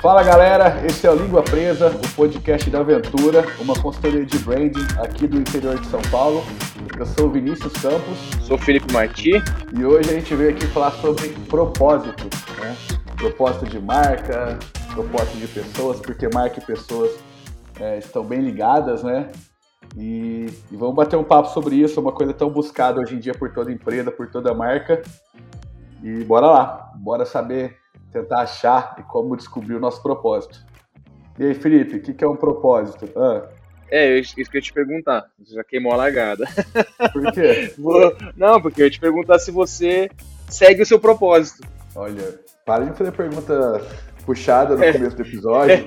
Fala galera, esse é o Língua Presa, o podcast da Aventura, uma consultoria de branding aqui do interior de São Paulo. Eu sou o Vinícius Campos. Sou o Felipe Marti. E hoje a gente veio aqui falar sobre propósito, né? Propósito de marca, propósito de pessoas, porque marca e pessoas é, estão bem ligadas, né? E, e, vamos bater um papo sobre isso, uma coisa tão buscada hoje em dia por toda empresa, por toda marca. E bora lá, bora saber, tentar achar e como descobrir o nosso propósito. E aí, Felipe, o que, que, é um propósito? Ah. É, isso que eu ia te perguntar. Você já queimou a largada. Por quê? Não, porque eu ia te perguntar se você segue o seu propósito. Olha, para de fazer pergunta puxada no é. começo do episódio.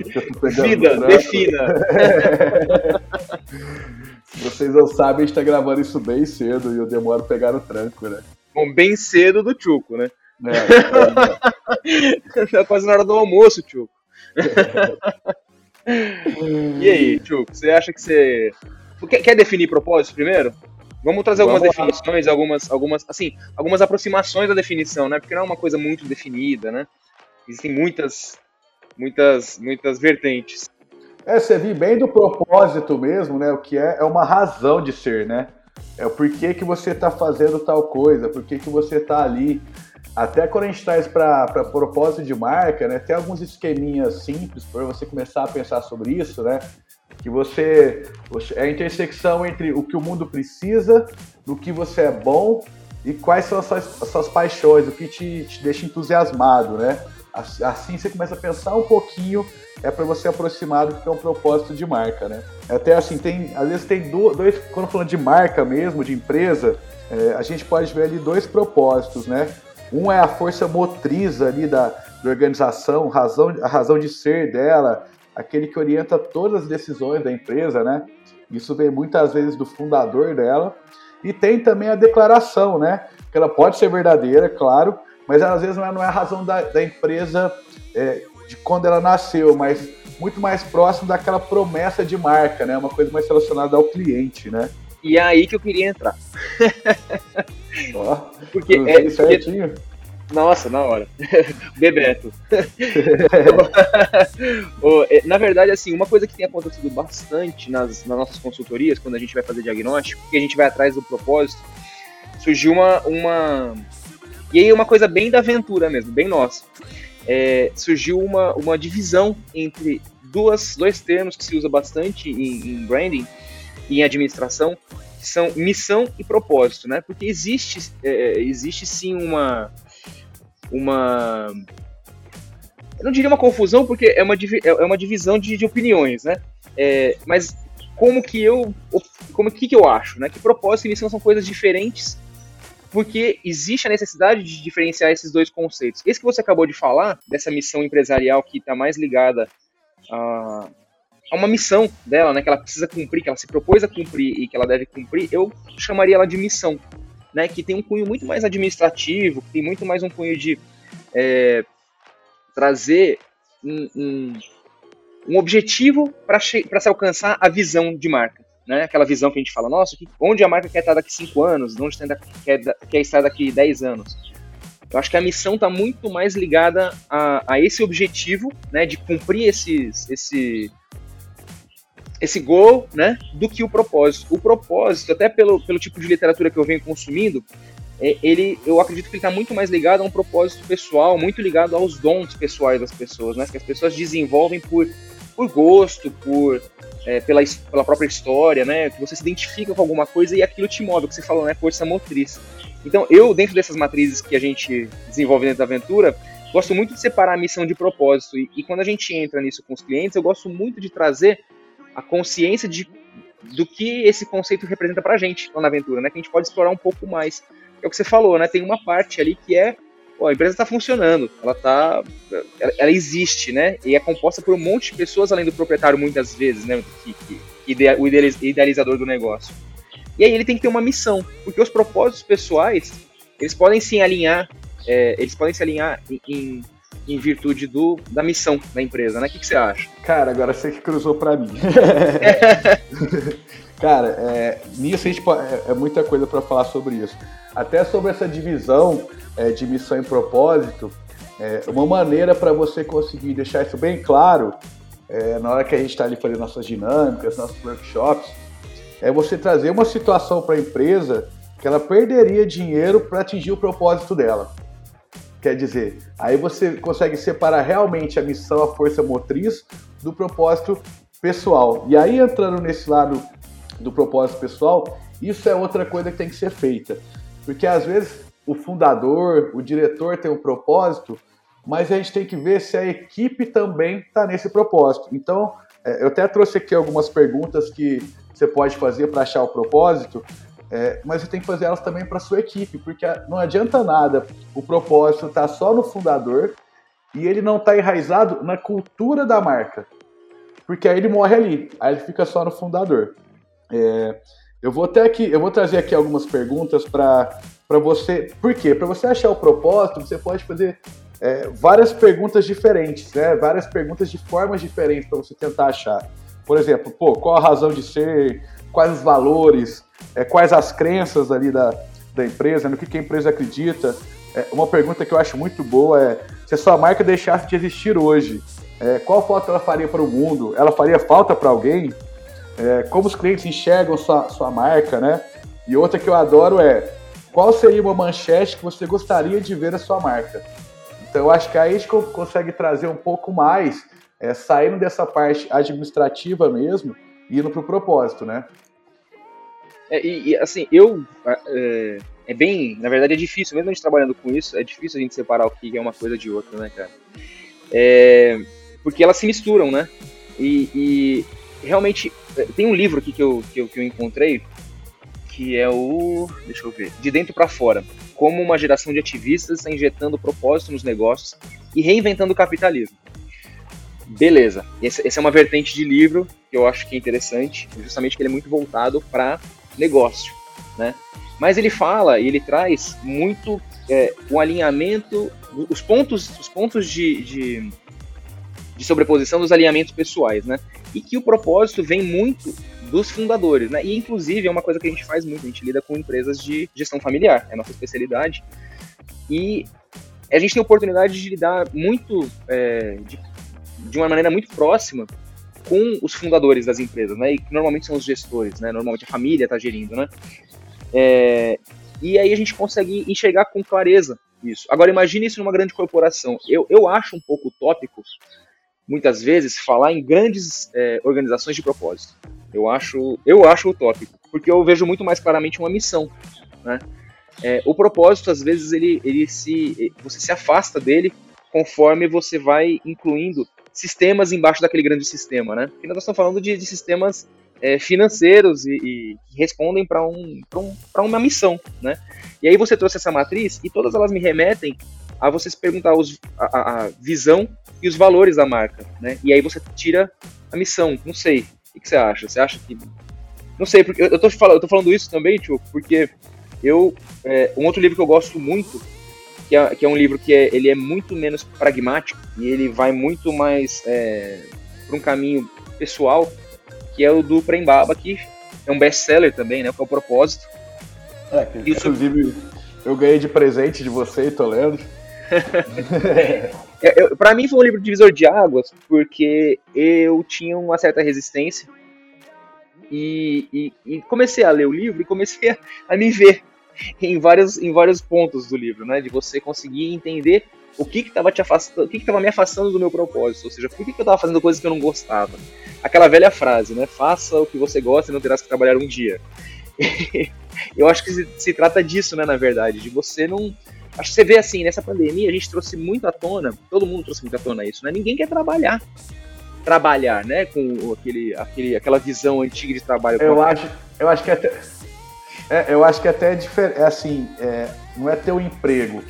Vida, defina. Se vocês não sabem, a gente tá gravando isso bem cedo e eu demoro a pegar no tranco, né? Bom, bem cedo do Tchuco, né? É, é, tá quase na hora do almoço, Tchuco. e aí, Tchuco, você acha que você. Quer definir propósito primeiro? Vamos trazer algumas Vamos definições, algumas, algumas, assim, algumas aproximações da definição, né? Porque não é uma coisa muito definida, né? Existem muitas, muitas, muitas vertentes. É, você viu bem do propósito mesmo, né? O que é, é uma razão de ser, né? É o porquê que você está fazendo tal coisa, porquê que você está ali. Até quando a gente traz para propósito de marca, né? Tem alguns esqueminhas simples para você começar a pensar sobre isso, né? Que você, você. É a intersecção entre o que o mundo precisa, do que você é bom e quais são as suas, as suas paixões, o que te, te deixa entusiasmado, né? Assim você começa a pensar um pouquinho, é para você aproximar do que é um propósito de marca, né? Até assim, tem, às vezes tem dois, quando falando de marca mesmo, de empresa, é, a gente pode ver ali dois propósitos, né? Um é a força motriz ali da, da organização, razão, a razão de ser dela, aquele que orienta todas as decisões da empresa, né? Isso vem muitas vezes do fundador dela. E tem também a declaração, né? Que ela pode ser verdadeira, claro, mas às vezes não é, não é a razão da, da empresa é, de quando ela nasceu, mas muito mais próximo daquela promessa de marca, né? Uma coisa mais relacionada ao cliente, né? E é aí que eu queria entrar. Porque é certinho. Porque... Nossa, na hora. Bebeto. É, na verdade, assim, uma coisa que tem acontecido bastante nas, nas nossas consultorias, quando a gente vai fazer diagnóstico, que a gente vai atrás do propósito, surgiu uma, uma, e aí uma coisa bem da aventura mesmo, bem nossa. É, surgiu uma, uma divisão entre duas, dois termos que se usa bastante em, em branding e em administração, são missão e propósito, né? Porque existe, é, existe sim uma, uma eu não diria uma confusão porque é uma, é, é uma divisão de, de opiniões, né? É, mas como que eu como que, que eu acho, né? Que propósito e missão são coisas diferentes porque existe a necessidade de diferenciar esses dois conceitos. Esse que você acabou de falar, dessa missão empresarial que está mais ligada a, a, uma missão dela, né, que ela precisa cumprir, que ela se propôs a cumprir e que ela deve cumprir, eu chamaria ela de missão, né, que tem um cunho muito mais administrativo, que tem muito mais um cunho de é, trazer um, um, um objetivo para se alcançar a visão de marca né? Aquela visão que a gente fala, nossa, onde a marca quer estar daqui 5 anos, onde quer, quer estar daqui 10 anos. Eu acho que a missão está muito mais ligada a, a, esse objetivo, né, de cumprir esses, esse, esse goal, né, do que o propósito. O propósito, até pelo, pelo tipo de literatura que eu venho consumindo, é, ele, eu acredito que ele está muito mais ligado a um propósito pessoal, muito ligado aos dons pessoais das pessoas, né, que as pessoas desenvolvem por, por gosto, por é, pela, pela própria história, né? Que você se identifica com alguma coisa e aquilo te move, o que você falou, né? Força motriz. Então, eu, dentro dessas matrizes que a gente desenvolve dentro da aventura, gosto muito de separar a missão de propósito. E, e quando a gente entra nisso com os clientes, eu gosto muito de trazer a consciência de, do que esse conceito representa pra gente lá na aventura, né? Que a gente pode explorar um pouco mais. É o que você falou, né? Tem uma parte ali que é a empresa está funcionando, ela tá, ela, ela, existe, né? E é composta por um monte de pessoas além do proprietário muitas vezes, né? Que, que idea, o idealizador do negócio. E aí ele tem que ter uma missão, porque os propósitos pessoais eles podem se alinhar, é, eles podem se alinhar em, em, virtude do, da missão da empresa, né? O que, que você acha? Cara, agora você que cruzou para mim. Cara, é, nisso a gente pode, é, é muita coisa para falar sobre isso. Até sobre essa divisão é, de missão e propósito, É, uma maneira para você conseguir deixar isso bem claro, é, na hora que a gente está ali fazendo nossas dinâmicas, nossos workshops, é você trazer uma situação para a empresa que ela perderia dinheiro para atingir o propósito dela. Quer dizer, aí você consegue separar realmente a missão, a força motriz do propósito pessoal. E aí entrando nesse lado do propósito pessoal, isso é outra coisa que tem que ser feita. Porque às vezes o fundador, o diretor tem um propósito, mas a gente tem que ver se a equipe também está nesse propósito. Então, é, eu até trouxe aqui algumas perguntas que você pode fazer para achar o propósito, é, mas você tem que fazer elas também para sua equipe, porque não adianta nada o propósito estar tá só no fundador e ele não está enraizado na cultura da marca, porque aí ele morre ali, aí ele fica só no fundador. É, eu vou até aqui, eu vou trazer aqui algumas perguntas para para você. Por quê? Para você achar o propósito, você pode fazer é, várias perguntas diferentes, né? Várias perguntas de formas diferentes para você tentar achar. Por exemplo, pô, qual a razão de ser? Quais os valores? É, quais as crenças ali da, da empresa? No que, que a empresa acredita? É, uma pergunta que eu acho muito boa é: se a sua marca deixasse de existir hoje, é, qual foto ela faria para o mundo? Ela faria falta para alguém? É, como os clientes enxergam sua, sua marca, né? E outra que eu adoro é qual seria uma manchete que você gostaria de ver na sua marca? Então, eu acho que aí a gente consegue trazer um pouco mais, é, saindo dessa parte administrativa mesmo, e indo para o propósito, né? É, e, e, assim, eu. É, é, bem. Na verdade, é difícil, mesmo a gente trabalhando com isso, é difícil a gente separar o que é uma coisa de outra, né, cara? É, porque elas se misturam, né? E, e, realmente. É, tem um livro aqui que eu, que eu, que eu encontrei que é o. Deixa eu ver. De dentro para fora. Como uma geração de ativistas está injetando propósito nos negócios e reinventando o capitalismo. Beleza. Essa, é uma vertente de livro que eu acho que é interessante, justamente que ele é muito voltado para negócio, né? Mas ele fala e ele traz muito é, o alinhamento, os pontos, os pontos de, de, de sobreposição dos alinhamentos pessoais, né? E que o propósito vem muito dos fundadores, né? E inclusive é uma coisa que a gente faz muito, a gente lida com empresas de gestão familiar, é a nossa especialidade. E a gente tem a oportunidade de lidar muito é, de, de, uma maneira muito próxima com os fundadores das empresas, né? E que normalmente são os gestores, né? Normalmente a família está gerindo, né? É, e aí a gente consegue enxergar com clareza isso. Agora imagine isso numa grande corporação. Eu, eu acho um pouco utópico, muitas vezes, falar em grandes é, organizações de propósito. Eu acho, eu acho utópico, porque eu vejo muito mais claramente uma missão, né? É, o propósito, às vezes, ele, ele se, você se afasta dele conforme você vai incluindo sistemas embaixo daquele grande sistema, né? Porque nós estamos falando de, de sistemas é, financeiros e, e, que respondem para um, um, uma missão, né? E aí você trouxe essa matriz e todas elas me remetem a você se perguntar os, a, a visão e os valores da marca, né? E aí você tira a missão, não sei. O que você acha? Você acha que. Não sei, porque eu tô, falando, eu tô falando isso também, tio, porque eu. É, um outro livro que eu gosto muito, que é, que é um livro que é, ele é muito menos pragmático e ele vai muito mais é, para um caminho pessoal, que é o do Prembaba, que é um best-seller também, né? Que é o propósito. É, que, inclusive eu ganhei de presente de você, tô lendo. É, para mim foi um livro divisor de águas, porque eu tinha uma certa resistência e, e, e comecei a ler o livro e comecei a, a, me ver em vários, em vários pontos do livro, né? De você conseguir entender o que estava te afastando, o que estava me afastando do meu propósito, ou seja, por que, que eu estava fazendo coisas que eu não gostava. Aquela velha frase, né? Faça o que você gosta e não terás que trabalhar um dia. eu acho que se, se trata disso, né? Na verdade, de você não Acho que você vê assim, nessa pandemia a gente trouxe muito à tona, todo mundo trouxe muito à tona isso, né? Ninguém quer trabalhar. Trabalhar, né? Com aquele, aquele, aquela visão antiga de trabalho. Eu acho, eu acho que até. É, eu acho que até é diferente. É assim, é, não é ter um emprego,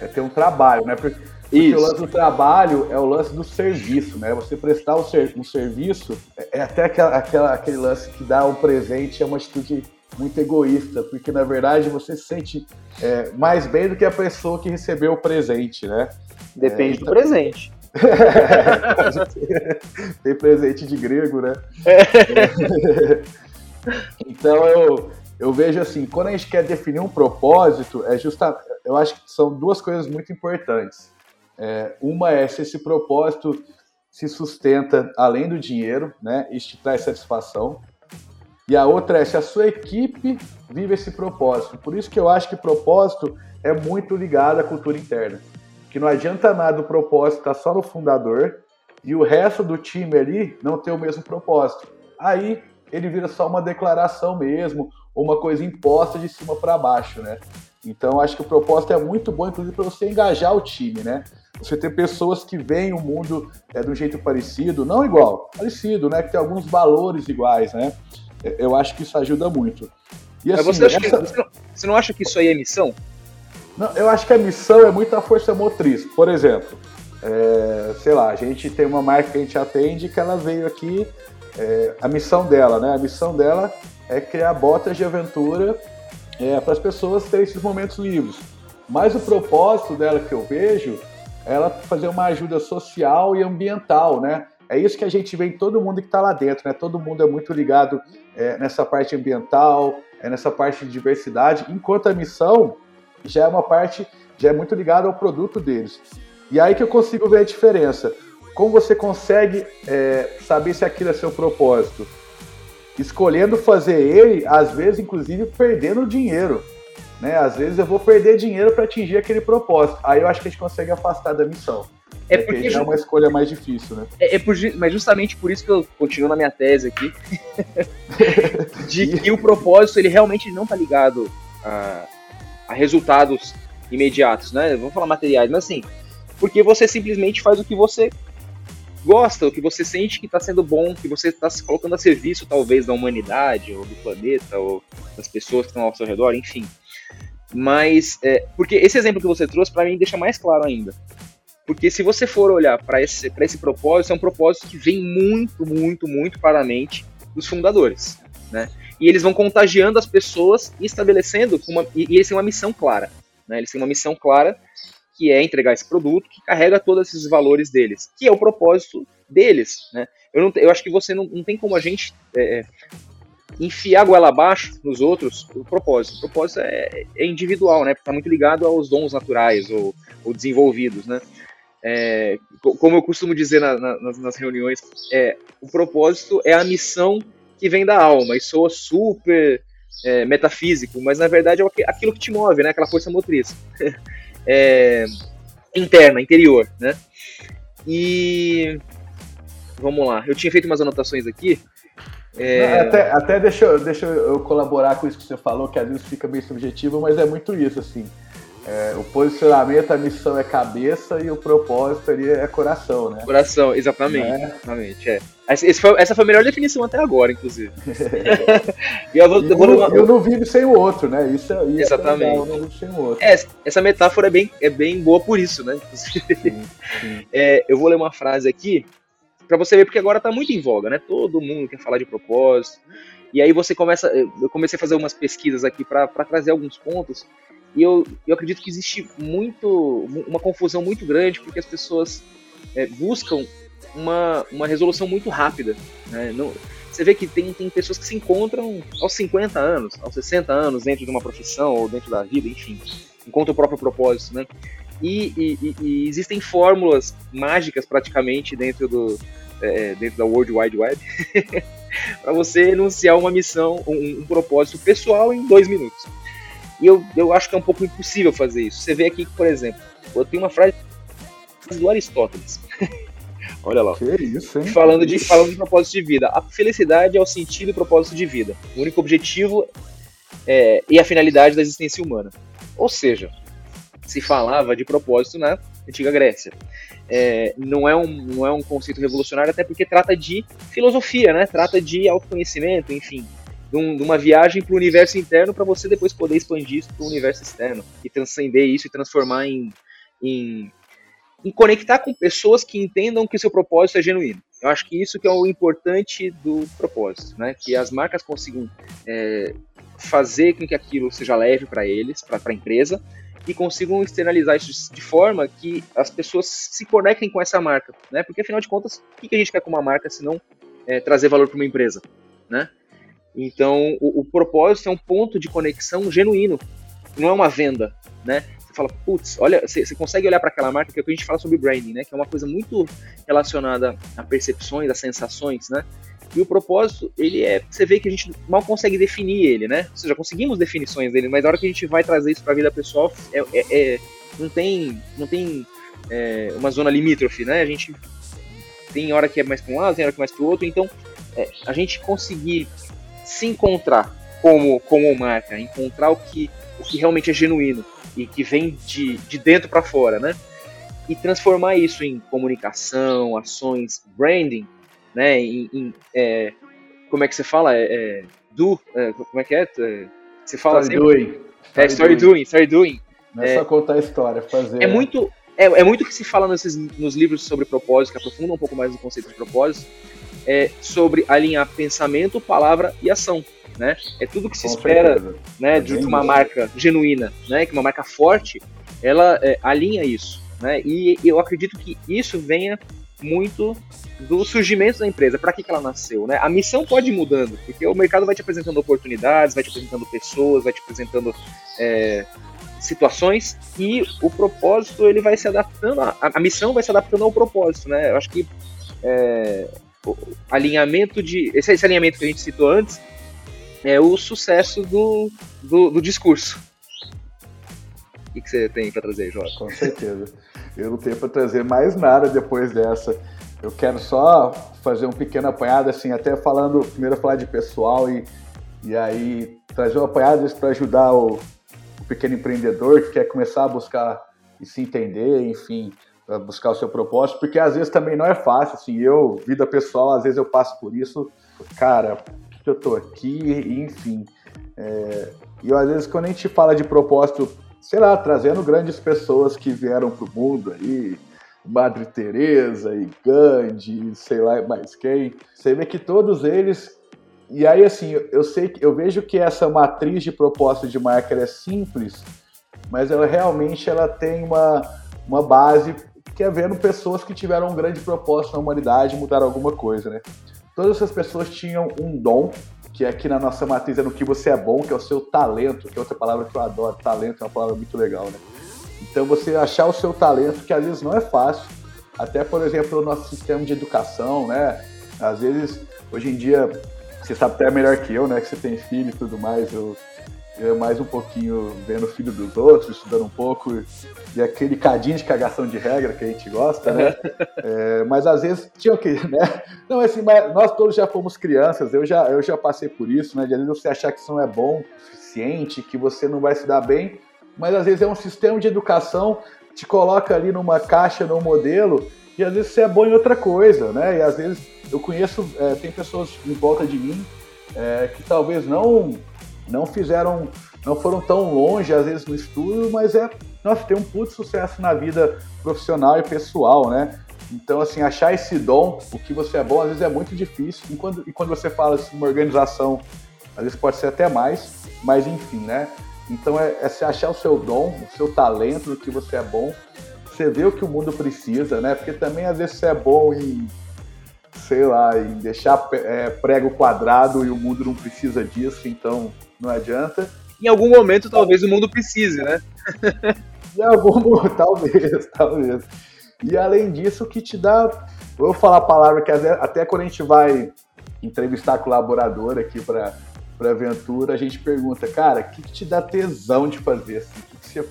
é ter um trabalho, né? Porque, porque o lance do trabalho é o lance do serviço, né? Você prestar um, ser, um serviço é, é até aquela, aquela, aquele lance que dá um presente, é uma atitude muito egoísta, porque na verdade você se sente é, mais bem do que a pessoa que recebeu o presente, né? Depende é, então... do presente. Tem presente de grego, né? É. então eu, eu vejo assim, quando a gente quer definir um propósito, é justa, eu acho que são duas coisas muito importantes. É, uma é se esse propósito se sustenta além do dinheiro, né? Isso te traz satisfação. E a outra é se a sua equipe vive esse propósito. Por isso que eu acho que propósito é muito ligado à cultura interna. Que não adianta nada o propósito estar só no fundador e o resto do time ali não ter o mesmo propósito. Aí ele vira só uma declaração mesmo, ou uma coisa imposta de cima para baixo, né? Então acho que o propósito é muito bom, inclusive, para você engajar o time, né? Você ter pessoas que veem o mundo é, de um jeito parecido, não igual, parecido, né? Que tem alguns valores iguais, né? É, eu acho que isso ajuda muito. E, assim, você, essa... que, você, não, você não acha que isso aí é missão? Não, eu acho que a missão é muita força motriz. Por exemplo, é, sei lá, a gente tem uma marca que a gente atende que ela veio aqui, é, a missão dela, né? A missão dela é criar botas de aventura é, para as pessoas terem esses momentos livres. Mas o propósito dela que eu vejo é ela fazer uma ajuda social e ambiental, né? É isso que a gente vê em todo mundo que está lá dentro, né? Todo mundo é muito ligado é, nessa parte ambiental, é nessa parte de diversidade, enquanto a missão já é uma parte, já é muito ligada ao produto deles. E aí que eu consigo ver a diferença. Como você consegue é, saber se aquilo é seu propósito? Escolhendo fazer ele, às vezes, inclusive, perdendo dinheiro. Né? Às vezes eu vou perder dinheiro para atingir aquele propósito. Aí eu acho que a gente consegue afastar da missão. É porque é uma escolha mais difícil, né? É, é por, mas justamente por isso que eu continuo na minha tese aqui, de que o propósito ele realmente não está ligado a, a resultados imediatos, né? Vamos falar materiais, mas assim, porque você simplesmente faz o que você gosta, o que você sente que está sendo bom, que você está se colocando a serviço, talvez, da humanidade, ou do planeta, ou das pessoas que estão ao seu redor, enfim. Mas, é, porque esse exemplo que você trouxe, para mim, deixa mais claro ainda. Porque se você for olhar para esse, esse propósito, é um propósito que vem muito, muito, muito para a mente dos fundadores, né? E eles vão contagiando as pessoas e estabelecendo uma, e, e eles têm uma missão clara, né? Eles têm uma missão clara que é entregar esse produto que carrega todos esses valores deles, que é o propósito deles, né? Eu, não, eu acho que você não, não tem como a gente é, é enfiar a goela abaixo nos outros o propósito. O propósito é, é individual, né? Está muito ligado aos dons naturais ou, ou desenvolvidos, né? É, como eu costumo dizer na, na, nas, reuniões, é, o propósito é a missão que vem da alma e soa super é, metafísico, mas na verdade é aquilo que te move, né? Aquela força motriz. é, interna, interior, né? E vamos lá, eu tinha feito umas anotações aqui. É... Até, até deixa, deixa eu colaborar com isso que você falou, que às vezes fica meio subjetivo, mas é muito isso, assim. É, o posicionamento, a missão é cabeça e o propósito ali é coração, né? Coração, exatamente. É? Exatamente, é. Foi, essa foi a melhor definição até agora, inclusive. e eu, vou, e vou, um, eu não vivo sem o outro, né? Isso, é, isso Exatamente. É legal, eu não vivo sem o outro. É, essa metáfora é bem, é bem boa por isso, né? Sim, sim. É, eu vou ler uma frase aqui para você ver, porque agora tá muito em voga, né? Todo mundo quer falar de propósito. E aí você começa. Eu comecei a fazer umas pesquisas aqui para trazer alguns pontos e eu, eu acredito que existe muito uma confusão muito grande porque as pessoas é, buscam uma, uma resolução muito rápida. Né? Não, você vê que tem, tem pessoas que se encontram aos 50 anos, aos 60 anos, dentro de uma profissão ou dentro da vida, enfim, encontram o próprio propósito. Né? E, e, e existem fórmulas mágicas praticamente dentro do é, dentro da World Wide Web para você enunciar uma missão, um, um propósito pessoal em dois minutos. E eu, eu acho que é um pouco impossível fazer isso. Você vê aqui, por exemplo, eu tenho uma frase do Aristóteles. Olha lá. Que isso, hein? Falando de, falando de propósito de vida. A felicidade é o sentido e propósito de vida. O único objetivo é, e a finalidade da existência humana. Ou seja, se falava de propósito na antiga Grécia. É, não, é um, não é um conceito revolucionário, até porque trata de filosofia, né? Trata de autoconhecimento, enfim de, uma viagem para o universo interno para você depois poder expandir isso para o universo externo e transcender isso e transformar em, em, em, conectar com pessoas que entendam que o seu propósito é genuíno. Eu acho que isso que é o importante do propósito, né? Que as marcas consigam é, fazer com que aquilo seja leve para eles, para a empresa, e consigam externalizar isso de forma que as pessoas se conectem com essa marca, né? Porque afinal de contas, o que a gente quer com uma marca se não é, trazer valor para uma empresa, né? Então, o, o, propósito é um ponto de conexão genuíno, não é uma venda, né? Você fala, putz, olha, você, consegue olhar para aquela marca, que é o que a gente fala sobre branding, né? Que é uma coisa muito relacionada a percepções, a sensações, né? E o propósito, ele é. Você vê que a gente mal consegue definir ele, né? Ou seja, conseguimos definições dele, mas na hora que a gente vai trazer isso para a vida pessoal, é, é, é, não tem, não tem é, uma zona limítrofe, né? A gente tem hora que é mais para um lado, tem hora que é mais para o outro, então é, a gente conseguir se encontrar como, como marca, encontrar o que, o que realmente é genuíno e que vem de, de dentro para fora, né? E transformar isso em comunicação, ações, branding, né? Em, em é, como é que você fala? É, é do, é, como é que é? é você fala story sempre? doing. É, story doing, story doing. Não é, só contar a história, fazer. É muito, é, é muito que se fala nesses, nos livros sobre propósito, que aprofundam um pouco mais no conceito de propósito, é sobre alinhar pensamento, palavra e ação. Né? É tudo que se Com espera né, é de uma marca genuína, né? Que uma marca forte, ela é, alinha isso. Né? E eu acredito que isso venha muito do surgimento da empresa, para que, que ela nasceu, né? A missão pode ir mudando, porque o mercado vai te apresentando oportunidades, vai te apresentando pessoas, vai te apresentando é, situações e o propósito ele vai se adaptando, a, a, missão vai se adaptando ao propósito, né? Eu acho que é, alinhamento de esse, esse, alinhamento que a gente citou antes é o sucesso do, do, do discurso. O que, você tem para trazer, Jorge? Com certeza. Eu não tenho para trazer mais nada depois dessa. Eu quero só fazer um pequeno apanhado, assim, até falando, primeiro falar de pessoal e, e aí trazer um apanhado para ajudar o, o, pequeno empreendedor que quer começar a buscar e se entender, enfim, buscar o seu propósito, porque às vezes também não é fácil, assim, eu, vida pessoal, às vezes eu passo por isso, cara, que eu tô aqui, enfim. É, e às vezes quando a gente fala de propósito, sei lá, trazendo grandes pessoas que vieram pro mundo aí, Madre Teresa e Gandhi, sei lá mais quem. Você vê que todos eles e aí assim, eu sei que eu vejo que essa matriz de propósito de marca é simples, mas ela realmente ela tem uma, uma base que é vendo pessoas que tiveram um grande propósito na humanidade mudaram alguma coisa, né? Todas essas pessoas tinham um dom, que aqui na nossa matriz é no que você é bom, que é o seu talento, que é outra palavra que eu adoro. Talento é uma palavra muito legal, né? Então você achar o seu talento, que às vezes não é fácil, até por exemplo o nosso sistema de educação, né? Às vezes, hoje em dia, você sabe até melhor que eu, né? Que você tem filho e tudo mais. Eu, eu mais um pouquinho vendo o filho dos outros, estudando um pouco, e aquele cadinho de cagação de regra que a gente gosta, né? é, mas às vezes tinha o que, né? Não, assim, mas nós todos já fomos crianças, eu já, eu já passei por isso, né? De às vezes você achar que isso não é bom o suficiente, que você não vai se dar bem, mas às vezes é um sistema de educação te coloca ali numa caixa, num modelo, e às vezes você é bom em outra coisa, né? E às vezes eu conheço, é, tem pessoas em volta de mim é, que talvez não não fizeram, não foram tão longe às vezes no estudo, mas é, nossa, tem um puto sucesso na vida profissional e pessoal, né? Então, assim, achar esse dom, o que você é bom, às vezes é muito difícil. E quando, e quando você fala assim, uma organização, às vezes pode ser até mais, mas enfim, né? Então é, é se achar o seu dom, o seu talento, o que você é bom, você vê o que o mundo precisa, né? Porque também às vezes você é bom em, sei lá, em deixar é, prego quadrado e o mundo não precisa disso, então não adianta. Em algum momento talvez o mundo precise, né? em algum talvez, talvez. E além disso, o que te dá. Vou falar a palavra que até quando a gente vai entrevistar colaborador aqui para para aventura, a gente pergunta, cara, o que, que, te dá tesão de fazer? Assim? O que, que você,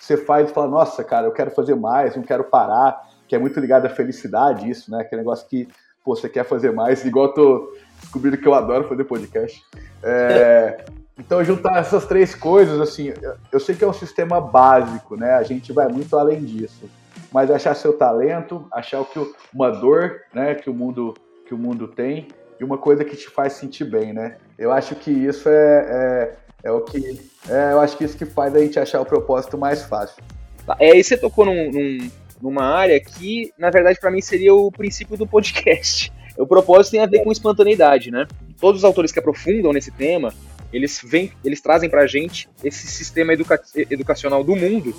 você faz e fala, nossa, cara, eu quero fazer mais, não quero parar, que é muito ligado à felicidade, isso, né? Aquele negócio que, pô, você quer fazer mais, igual eu tô descobrindo que eu adoro fazer podcast. É, então, juntar essas três coisas, assim, eu sei que é um sistema básico, né? A gente vai muito além disso. Mas achar seu talento, achar o que uma dor, né, que o mundo que o mundo tem e uma coisa que te faz sentir bem, né? Eu acho que isso é, é, é o que. É, eu acho que isso que faz a gente achar o propósito mais fácil. Tá, é, aí você tocou num, num, numa área que, na verdade, para mim seria o princípio do podcast. O propósito tem a ver com espontaneidade, né? Todos os autores que aprofundam nesse tema, eles vêm, eles trazem pra gente esse sistema educa educacional do mundo,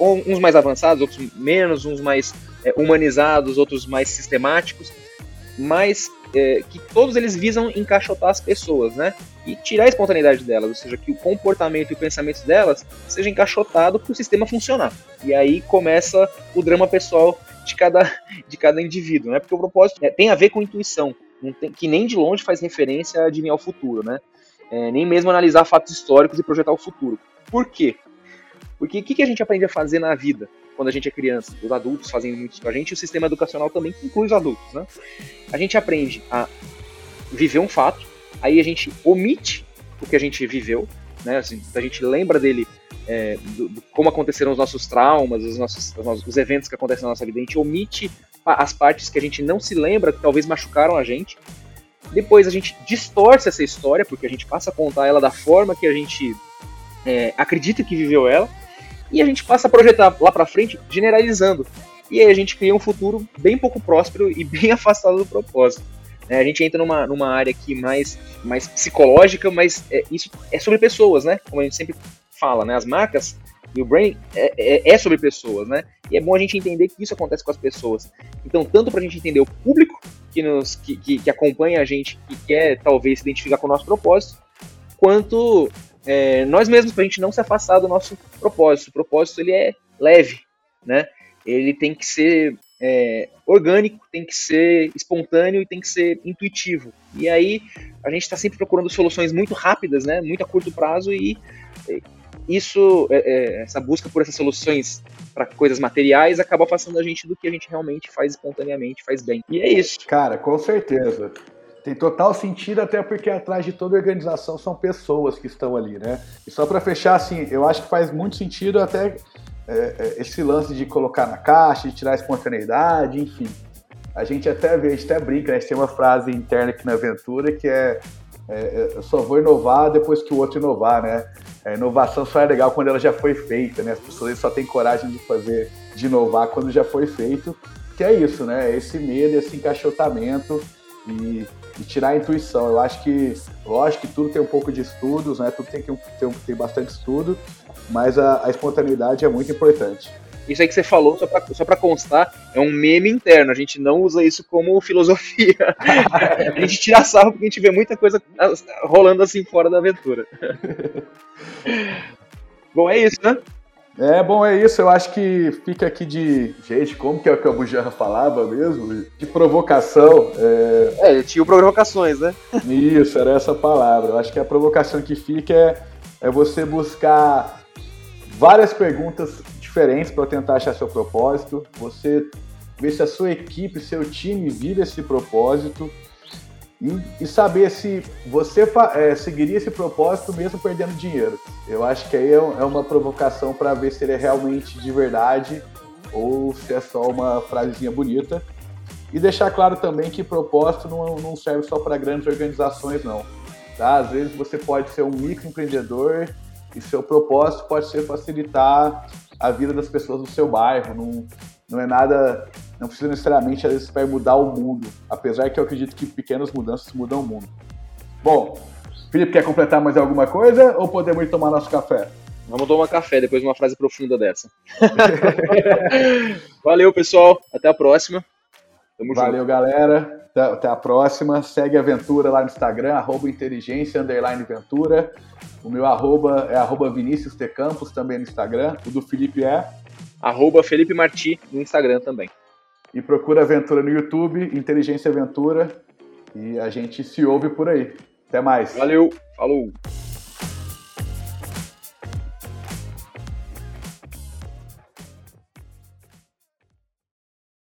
uns mais avançados, outros menos, uns mais é, humanizados, outros mais sistemáticos, mas é, que todos eles visam encaixotar as pessoas, né? e tirar a espontaneidade delas, ou seja, que o comportamento e o pensamento delas seja encaixotado para o sistema funcionar. E aí começa o drama pessoal de cada, de cada indivíduo, né? Porque o propósito é, tem a ver com intuição, tem, que nem de longe faz referência a adivinhar o futuro, né? É, nem mesmo analisar fatos históricos e projetar o futuro. Por quê? Porque o que, que a gente aprende a fazer na vida quando a gente é criança? Os adultos fazem muito isso com a gente e o sistema educacional também, que inclui os adultos, né? A gente aprende a viver um fato, aí a gente omite o que a gente viveu, né? Assim, a gente lembra dele, é, do, do, como aconteceram os nossos traumas, os nossos, os eventos que acontecem na nossa vida, a gente omite as partes que a gente não se lembra, que talvez machucaram a gente. Depois a gente distorce essa história, porque a gente passa a contar ela da forma que a gente é, acredita que viveu ela, e a gente passa a projetar lá para frente, generalizando. E aí a gente cria um futuro bem pouco próspero e bem afastado do propósito. É, a gente entra numa, numa área aqui mais, mais psicológica, mas é, isso é sobre pessoas, né? Como a gente sempre fala, né? As marcas e o branding é, é, é, sobre pessoas, né? E é bom a gente entender que isso acontece com as pessoas. Então, tanto para a gente entender o público que, nos, que, que, que, acompanha a gente, que quer talvez se identificar com o nosso propósito, quanto é, nós mesmos, para a gente não se afastar do nosso propósito. O propósito ele é leve, né? Ele tem que ser é, orgânico, tem que ser espontâneo e tem que ser intuitivo. E aí a gente está sempre procurando soluções muito rápidas, né, muito a curto prazo e isso, é, é, essa busca por essas soluções para coisas materiais acaba afastando a gente do que a gente realmente faz espontaneamente, faz bem. E é isso. Cara, com certeza. Tem total sentido, até porque atrás de toda organização são pessoas que estão ali, né? E só para fechar, assim, eu acho que faz muito sentido até é, é, esse lance de colocar na caixa, de tirar a espontaneidade, enfim. A gente até vê, a gente até brinca, né? a gente tem uma frase interna aqui na aventura que é, é, é eu só vou inovar depois que o outro inovar, né? A inovação só é legal quando ela já foi feita, né? As pessoas só têm coragem de fazer, de inovar quando já foi feito, que é isso, né? Esse medo, esse encaixotamento e, e, tirar a intuição. Eu acho que, lógico que tudo tem um pouco de estudos, né? Tudo tem que ter, tem bastante estudo, mas a, a espontaneidade é muito importante. Isso aí que você falou, só pra, só pra constar, é um meme interno. A gente não usa isso como filosofia. a gente tira sarro porque a gente vê muita coisa rolando assim fora da aventura. Bom, é isso, né? É, bom, é isso. Eu acho que fica aqui de. Gente, como que é o que a Bujanra falava mesmo? De provocação. É... é, tinha provocações, né? Isso, era essa palavra. Eu acho que a provocação que fica é, é você buscar várias perguntas diferentes para tentar achar seu propósito. Você ver se a sua equipe, seu time vive esse propósito e, e saber se você é, seguiria esse propósito mesmo perdendo dinheiro. Eu acho que aí é, é uma provocação para ver se ele é realmente de verdade ou se é só uma frasezinha bonita. E deixar claro também que propósito não, não serve só para grandes organizações, não. Tá? Às vezes você pode ser um microempreendedor e seu propósito pode ser facilitar a vida das pessoas do seu bairro. Não, não é nada, não precisa necessariamente às vezes para mudar o mundo, apesar que eu acredito que pequenas mudanças mudam o mundo. Bom, Felipe, quer completar mais alguma coisa ou podemos tomar nosso café? Vamos tomar café depois de uma frase profunda dessa. Valeu, pessoal. Até a próxima. Tamo Valeu, junto. galera. Até, até, a próxima. Segue a aventura lá no Instagram, arroba inteligência, underline ventura. O meu arroba é arroba Vinícius T. Campos, também no Instagram. O do Felipe é? Arroba Felipe Marti no Instagram também. E procura Aventura no YouTube, Inteligência Aventura. E a gente se ouve por aí. Até mais. Valeu, falou.